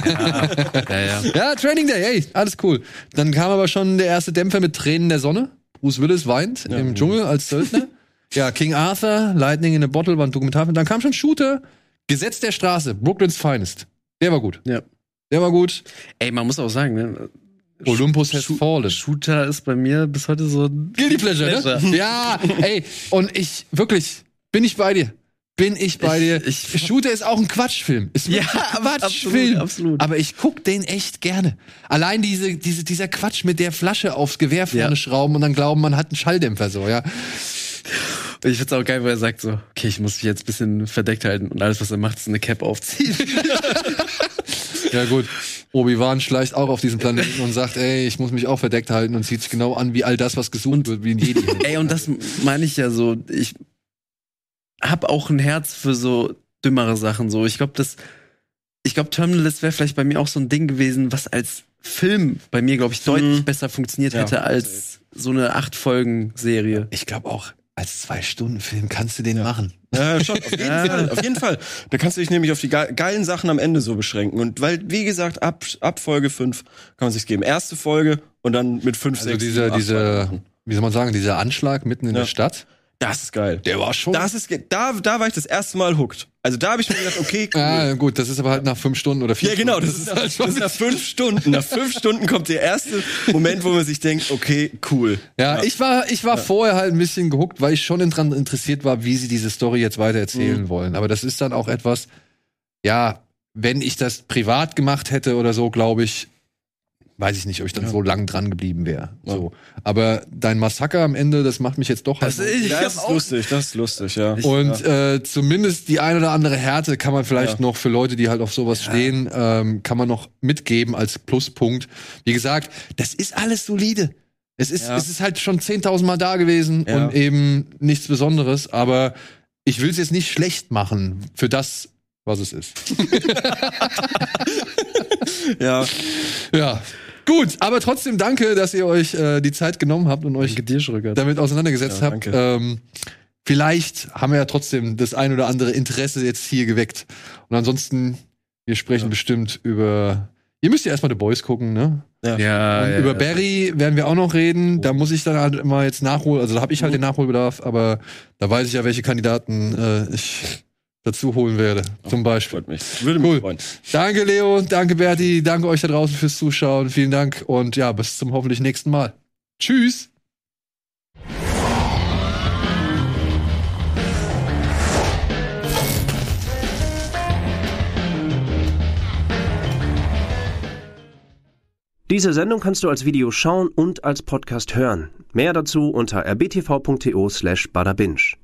Ja, ja. ja, Training Day, hey, alles cool. Dann kam aber schon der erste Dämpfer mit Tränen der Sonne. Bruce Willis weint im Dschungel als Söldner. ja, King Arthur, Lightning in a Bottle war ein Dokumentarfilm. Dann kam schon Shooter, Gesetz der Straße, Brooklyn's Finest. Der war gut. Ja. Der war gut. Ey, man muss auch sagen, ne? Olympus has fallen. Shooter ist bei mir bis heute so. Guilty Pleasure, ne? Ja, ey, und ich, wirklich, bin ich bei dir. Bin ich bei Ich- dir. ich- Shooter ist auch ein Quatschfilm. Ist Ja, ein absolut, Quatschfilm. absolut. Aber ich guck den echt gerne. Allein diese, diese, dieser Quatsch mit der Flasche aufs Gewehr vorne Ja. schrauben und dann glauben, man hat einen Schalldämpfer so, ja. Ich find's auch geil, weil er sagt so, okay, ich muss mich jetzt ein bisschen verdeckt halten und alles, was er macht, ist eine Cap aufziehen. Ja, gut. Obi-Wan schleicht auch auf diesen Planeten und sagt, ey, ich muss mich auch verdeckt halten und zieht sich genau an wie all das, was gesucht wird, wie ein Jedi. Ey, und das meine ich ja so. Ich hab auch ein Herz für so dümmere Sachen. So, ich glaube, das, ich glaube, Terminalist wäre vielleicht bei mir auch so ein Ding gewesen, was als Film bei mir, glaube ich, deutlich Mhm. besser funktioniert Ja. hätte als so eine acht Folgen Serie. Ich glaube auch, als Zwei-Stunden-Film kannst du den machen. Ja, schon, auf jeden Fall, auf jeden Fall. Da kannst du dich nämlich auf die ge- geilen Sachen am Ende so beschränken. Und weil, wie gesagt, ab, ab Folge 5 kann man sich's geben. Erste Folge und dann mit 5, Also 6, dieser, dieser, Machen. wie soll man sagen, dieser Anschlag mitten in Ja. der Stadt, Das ist geil. der war schon. Das ist, da, da war ich das erste Mal hooked. Also da habe ich mir gedacht, okay, cool. Ja, gut, das ist aber halt nach fünf Stunden oder vier Ja, genau, Stunden. das ist, nach, das ist nach fünf Stunden. Nach fünf Stunden kommt der erste Moment, wo man sich denkt, okay, cool. Ja, ich war, ich war vorher halt ein bisschen gehuckt, weil ich schon dran interessiert war, wie sie diese Story jetzt weiter erzählen Mhm. wollen. Aber das ist dann auch etwas, ja, wenn ich das privat gemacht hätte oder so, glaube ich, weiß ich nicht, ob ich dann Ja. so lang dran geblieben wäre. Ja. So. Aber dein Massaker am Ende, das macht mich jetzt doch halt. Das ist- Das ist lustig, das ist lustig, ja. und äh, zumindest die ein oder andere Härte kann man vielleicht Ja. noch für Leute, die halt auf sowas stehen, ähm, kann man noch mitgeben als Pluspunkt. Wie gesagt, das ist alles solide. Es ist, Ja. es ist halt schon 10.000 Mal da gewesen Ja. und eben nichts Besonderes. Aber ich will es jetzt nicht schlecht machen für das, was es ist. Ja, ja. Gut, aber trotzdem danke, dass ihr euch äh, die Zeit genommen habt und euch damit auseinandergesetzt Ja, habt. Ähm, vielleicht haben wir ja trotzdem das ein oder andere Interesse jetzt hier geweckt. Und ansonsten, wir sprechen Ja. bestimmt über. Ihr müsst ja erstmal The Boys gucken, ne? Ja, Und ja, über ja. Barry werden wir auch noch reden. Da muss ich dann halt immer jetzt nachholen. Also da habe ich halt den Nachholbedarf, aber da weiß ich ja, welche Kandidaten äh, ich dazu holen werde. Zum Beispiel. freut mich. Würde mich Cool. freuen. Danke, Leo. Danke, Berti. Danke euch da draußen fürs Zuschauen. Vielen Dank und ja, bis zum hoffentlich nächsten Mal. Tschüss. Diese Sendung kannst du als Video schauen und als Podcast hören. Mehr dazu unter rbtv.to slash badabinch.